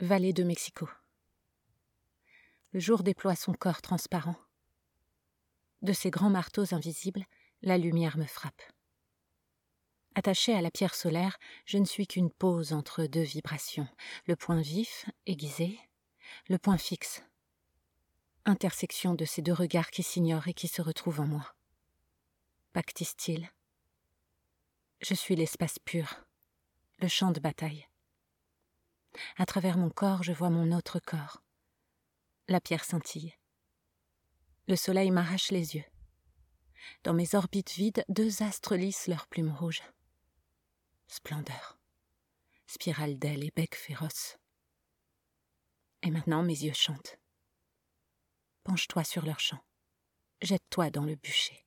Vallée de Mexico. Le jour déploie son corps transparent. De ses grands marteaux invisibles, la lumière me frappe. Attaché à la pierre solaire, je ne suis qu'une pause entre deux vibrations, le point vif, aiguisé, le point fixe. Intersection de ces deux regards qui s'ignorent et qui se retrouvent en moi. Pactise-t-il Je suis l'espace pur, le champ de bataille. À travers mon corps, je vois mon autre corps. La pierre scintille. Le soleil m'arrache les yeux. Dans mes orbites vides, deux astres lissent leurs plumes rouges. Splendeur. Spirale d'ailes et bec féroce. Et maintenant mes yeux chantent. Penche-toi sur leur champ. Jette-toi dans le bûcher.